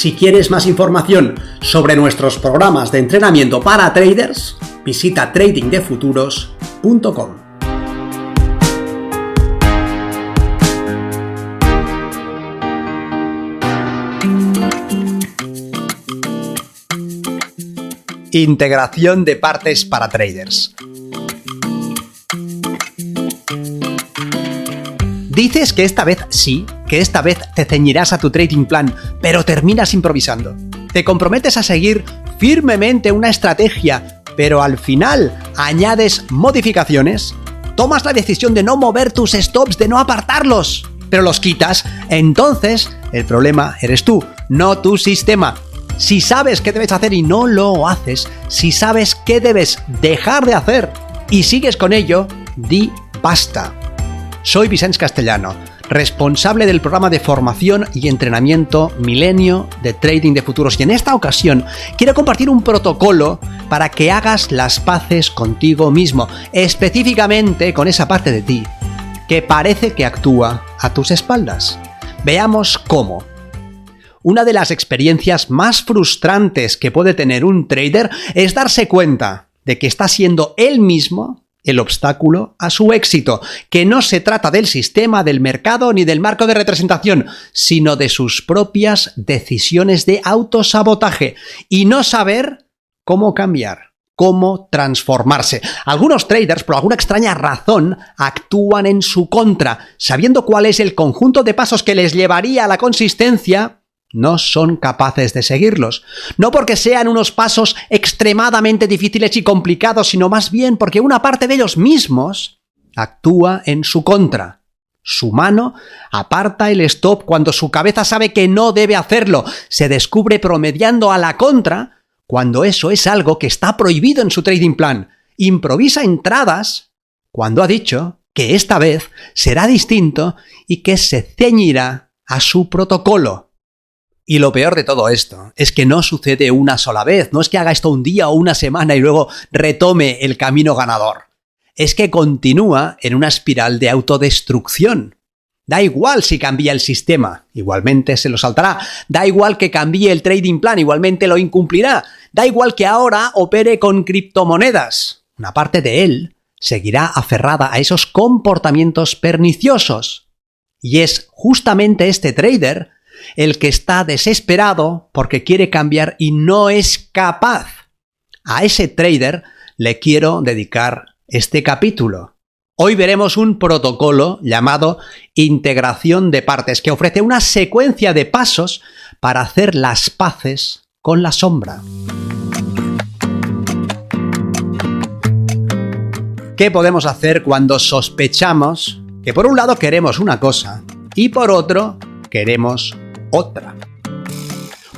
Si quieres más información sobre nuestros programas de entrenamiento para traders, visita tradingdefuturos.com. Integración de partes para traders. Dices que esta vez sí, que esta vez te ceñirás a tu trading plan, pero terminas improvisando. Te comprometes a seguir firmemente una estrategia, pero al final añades modificaciones. Tomas la decisión de no mover tus stops, de no apartarlos, pero los quitas. Entonces, el problema eres tú, no tu sistema. Si sabes qué debes hacer y no lo haces, si sabes qué debes dejar de hacer y sigues con ello, di basta. Soy Vicente Castellano, responsable del programa de formación y entrenamiento Milenio de Trading de Futuros y en esta ocasión quiero compartir un protocolo para que hagas las paces contigo mismo, específicamente con esa parte de ti que parece que actúa a tus espaldas. Veamos cómo. Una de las experiencias más frustrantes que puede tener un trader es darse cuenta de que está siendo él mismo el obstáculo a su éxito, que no se trata del sistema, del mercado ni del marco de representación, sino de sus propias decisiones de autosabotaje y no saber cómo cambiar, cómo transformarse. Algunos traders, por alguna extraña razón, actúan en su contra, sabiendo cuál es el conjunto de pasos que les llevaría a la consistencia, no son capaces de seguirlos. No porque sean unos pasos extremadamente difíciles y complicados, sino más bien porque una parte de ellos mismos actúa en su contra. Su mano aparta el stop cuando su cabeza sabe que no debe hacerlo. Se descubre promediando a la contra cuando eso es algo que está prohibido en su trading plan. Improvisa entradas cuando ha dicho que esta vez será distinto y que se ceñirá a su protocolo. Y lo peor de todo esto es que no sucede una sola vez, no es que haga esto un día o una semana y luego retome el camino ganador. Es que continúa en una espiral de autodestrucción. Da igual si cambia el sistema, igualmente se lo saltará. Da igual que cambie el trading plan, igualmente lo incumplirá. Da igual que ahora opere con criptomonedas. Una parte de él seguirá aferrada a esos comportamientos perniciosos. Y es justamente este trader el que está desesperado porque quiere cambiar y no es capaz. A ese trader le quiero dedicar este capítulo. Hoy veremos un protocolo llamado integración de partes que ofrece una secuencia de pasos para hacer las paces con la sombra. ¿Qué podemos hacer cuando sospechamos que por un lado queremos una cosa y por otro queremos otra.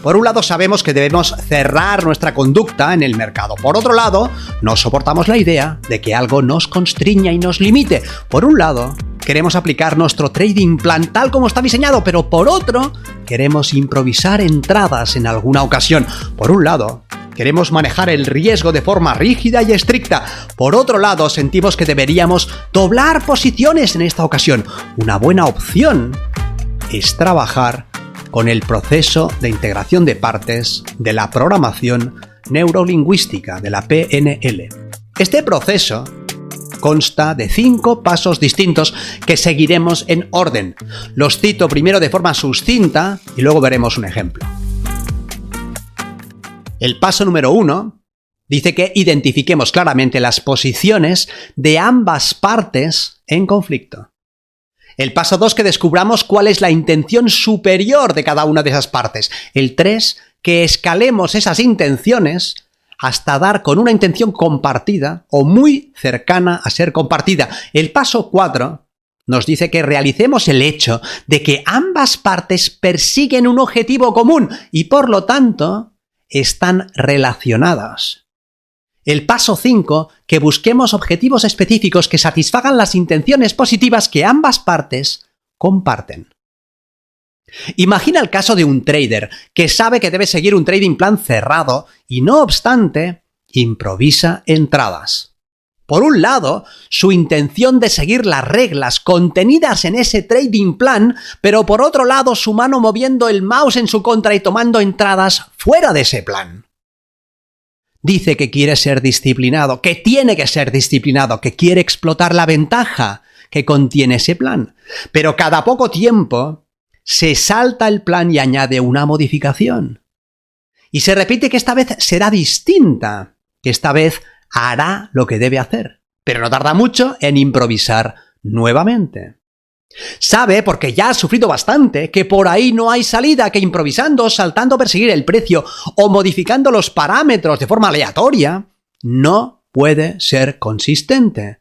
Por un lado sabemos que debemos cerrar nuestra conducta en el mercado. Por otro lado, no soportamos la idea de que algo nos constriña y nos limite. Por un lado, queremos aplicar nuestro trading plan tal como está diseñado, pero por otro, queremos improvisar entradas en alguna ocasión. Por un lado, queremos manejar el riesgo de forma rígida y estricta. Por otro lado, sentimos que deberíamos doblar posiciones en esta ocasión. Una buena opción es trabajar con el proceso de integración de partes de la programación neurolingüística de la PNL. Este proceso consta de cinco pasos distintos que seguiremos en orden. Los cito primero de forma sucinta y luego veremos un ejemplo. El paso número uno dice que identifiquemos claramente las posiciones de ambas partes en conflicto. El paso 2, que descubramos cuál es la intención superior de cada una de esas partes. El 3, que escalemos esas intenciones hasta dar con una intención compartida o muy cercana a ser compartida. El paso 4 nos dice que realicemos el hecho de que ambas partes persiguen un objetivo común y por lo tanto están relacionadas. El paso 5, que busquemos objetivos específicos que satisfagan las intenciones positivas que ambas partes comparten. Imagina el caso de un trader que sabe que debe seguir un trading plan cerrado y no obstante improvisa entradas. Por un lado, su intención de seguir las reglas contenidas en ese trading plan, pero por otro lado su mano moviendo el mouse en su contra y tomando entradas fuera de ese plan. Dice que quiere ser disciplinado, que tiene que ser disciplinado, que quiere explotar la ventaja que contiene ese plan. Pero cada poco tiempo se salta el plan y añade una modificación. Y se repite que esta vez será distinta, que esta vez hará lo que debe hacer, pero no tarda mucho en improvisar nuevamente. Sabe, porque ya ha sufrido bastante, que por ahí no hay salida, que improvisando, saltando a perseguir el precio o modificando los parámetros de forma aleatoria, no puede ser consistente.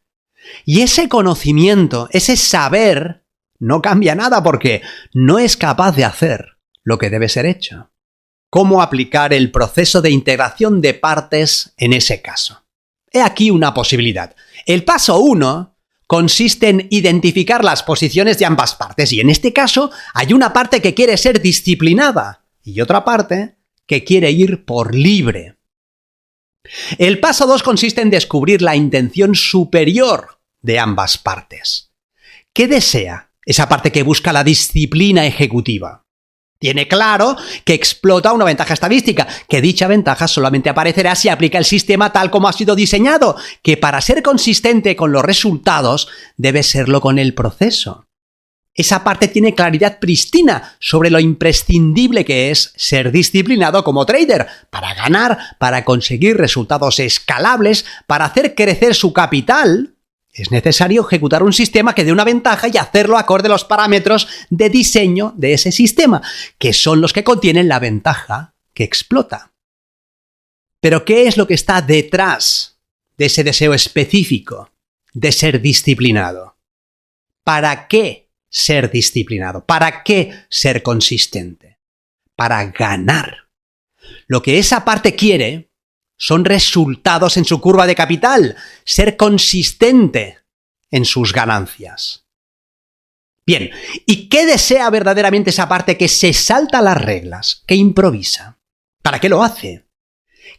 Y ese conocimiento, ese saber, no cambia nada porque no es capaz de hacer lo que debe ser hecho. ¿Cómo aplicar el proceso de integración de partes en ese caso? He aquí una posibilidad. El paso 1 consiste en identificar las posiciones de ambas partes y en este caso hay una parte que quiere ser disciplinada y otra parte que quiere ir por libre. El paso 2 consiste en descubrir la intención superior de ambas partes. ¿Qué desea esa parte que busca la disciplina ejecutiva? Tiene claro que explota una ventaja estadística, que dicha ventaja solamente aparecerá si aplica el sistema tal como ha sido diseñado, que para ser consistente con los resultados debe serlo con el proceso. Esa parte tiene claridad pristina sobre lo imprescindible que es ser disciplinado como trader, para ganar, para conseguir resultados escalables, para hacer crecer su capital, es necesario ejecutar un sistema que dé una ventaja y hacerlo acorde a los parámetros de diseño de ese sistema, que son los que contienen la ventaja que explota. Pero ¿qué es lo que está detrás de ese deseo específico de ser disciplinado? ¿Para qué ser disciplinado? ¿Para qué ser consistente? Para ganar. Lo que esa parte quiere son resultados en su curva de capital, ser consistente en sus ganancias. Bien, ¿y qué desea verdaderamente esa parte que se salta las reglas, que improvisa? ¿Para qué lo hace?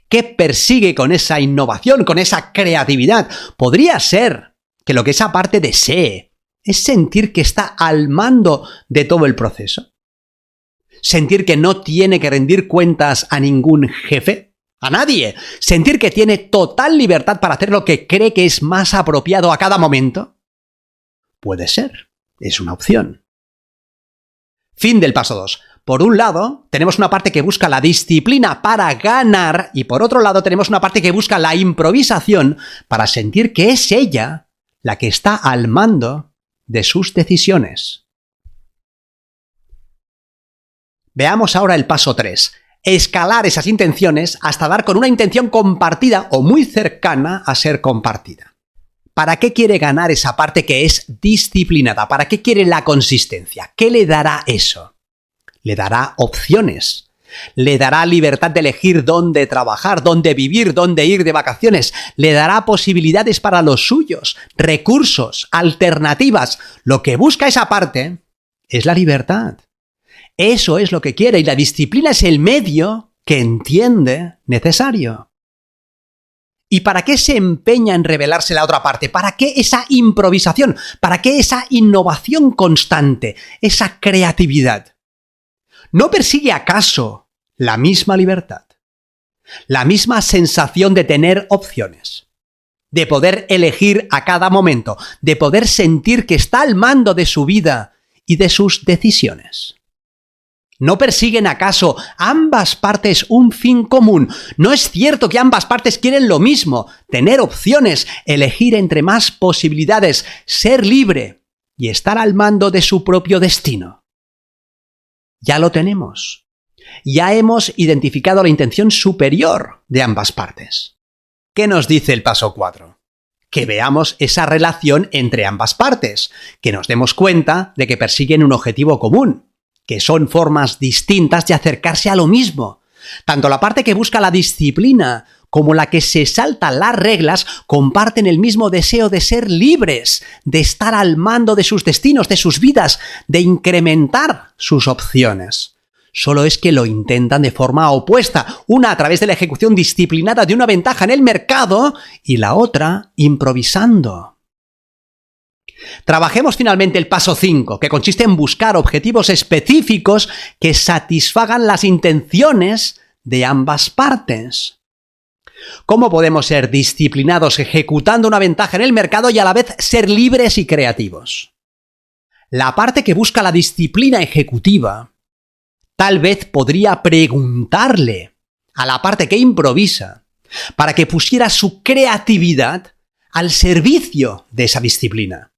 ¿Qué persigue con esa innovación, con esa creatividad? Podría ser que lo que esa parte desee es sentir que está al mando de todo el proceso. Sentir que no tiene que rendir cuentas a ningún jefe a nadie. Sentir que tiene total libertad para hacer lo que cree que es más apropiado a cada momento. Puede ser. Es una opción. Fin del paso 2. Por un lado, tenemos una parte que busca la disciplina para ganar y por otro lado tenemos una parte que busca la improvisación para sentir que es ella la que está al mando de sus decisiones. Veamos ahora el paso 3 escalar esas intenciones hasta dar con una intención compartida o muy cercana a ser compartida. ¿Para qué quiere ganar esa parte que es disciplinada? ¿Para qué quiere la consistencia? ¿Qué le dará eso? Le dará opciones. Le dará libertad de elegir dónde trabajar, dónde vivir, dónde ir de vacaciones. Le dará posibilidades para los suyos, recursos, alternativas. Lo que busca esa parte es la libertad. Eso es lo que quiere y la disciplina es el medio que entiende necesario. ¿Y para qué se empeña en revelarse la otra parte? ¿Para qué esa improvisación? ¿Para qué esa innovación constante? ¿Esa creatividad? ¿No persigue acaso la misma libertad? La misma sensación de tener opciones, de poder elegir a cada momento, de poder sentir que está al mando de su vida y de sus decisiones. ¿No persiguen acaso ambas partes un fin común? ¿No es cierto que ambas partes quieren lo mismo? Tener opciones, elegir entre más posibilidades, ser libre y estar al mando de su propio destino. Ya lo tenemos. Ya hemos identificado la intención superior de ambas partes. ¿Qué nos dice el paso 4? que veamos esa relación entre ambas partes, que nos demos cuenta de que persiguen un objetivo común, que son formas distintas de acercarse a lo mismo. Tanto la parte que busca la disciplina como la que se salta las reglas comparten el mismo deseo de ser libres, de estar al mando de sus destinos, de sus vidas, de incrementar sus opciones. Solo es que lo intentan de forma opuesta, una a través de la ejecución disciplinada de una ventaja en el mercado y la otra improvisando. Trabajemos finalmente el paso 5, que consiste en buscar objetivos específicos que satisfagan las intenciones de ambas partes. ¿Cómo podemos ser disciplinados ejecutando una ventaja en el mercado y a la vez ser libres y creativos? La parte que busca la disciplina ejecutiva tal vez podría preguntarle a la parte que improvisa para que pusiera su creatividad al servicio de esa disciplina.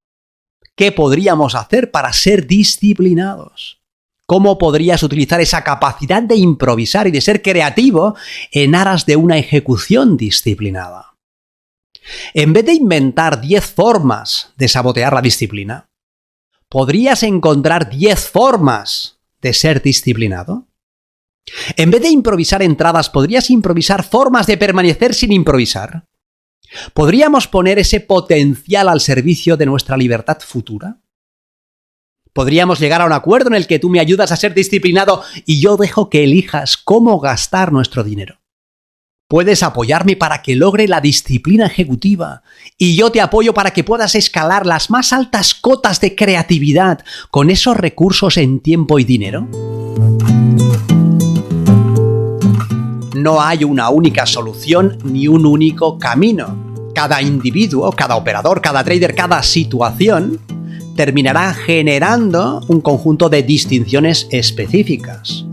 ¿Qué podríamos hacer para ser disciplinados? ¿Cómo podrías utilizar esa capacidad de improvisar y de ser creativo en aras de una ejecución disciplinada? En vez de inventar 10 formas de sabotear la disciplina, ¿podrías encontrar 10 formas de ser disciplinado? En vez de improvisar entradas, ¿podrías improvisar formas de permanecer sin improvisar? ¿Podríamos poner ese potencial al servicio de nuestra libertad futura? podríamos llegar a un acuerdo en el que tú me ayudas a ser disciplinado y yo dejo que elijas cómo gastar nuestro dinero. Puedes apoyarme para que logre la disciplina ejecutiva y yo te apoyo para que puedas escalar las más altas cotas de creatividad con esos recursos en tiempo y dinero. No hay una única solución ni un único camino. Cada individuo, cada operador, cada trader, cada situación terminará generando un conjunto de distinciones específicas.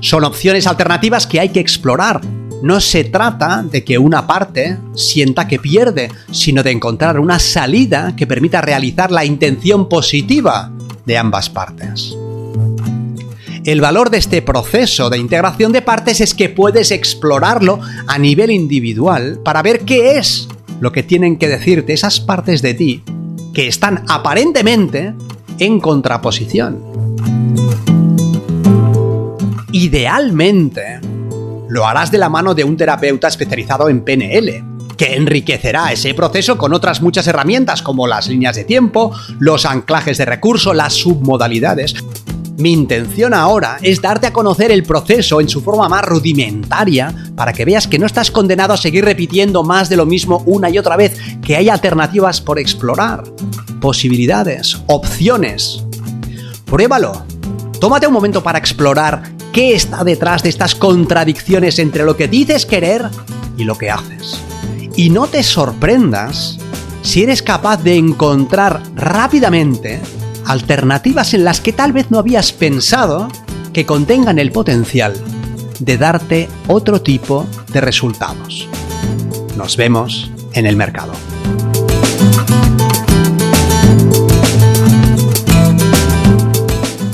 Son opciones alternativas que hay que explorar. No se trata de que una parte sienta que pierde, sino de encontrar una salida que permita realizar la intención positiva de ambas partes. El valor de este proceso de integración de partes es que puedes explorarlo a nivel individual para ver qué es lo que tienen que decirte esas partes de ti que están aparentemente en contraposición. Idealmente, lo harás de la mano de un terapeuta especializado en PNL, que enriquecerá ese proceso con otras muchas herramientas como las líneas de tiempo, los anclajes de recurso, las submodalidades. Mi intención ahora es darte a conocer el proceso en su forma más rudimentaria para que veas que no estás condenado a seguir repitiendo más de lo mismo una y otra vez, que hay alternativas por explorar, posibilidades, opciones. Pruébalo. Tómate un momento para explorar qué está detrás de estas contradicciones entre lo que dices querer y lo que haces. Y no te sorprendas si eres capaz de encontrar rápidamente alternativas en las que tal vez no habías pensado que contengan el potencial de darte otro tipo de resultados. Nos vemos en el mercado.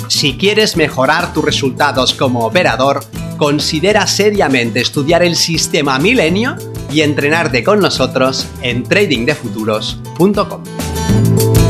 Si quieres mejorar tus resultados como operador, considera seriamente estudiar el sistema Milenio y entrenarte con nosotros en tradingdefuturos.com.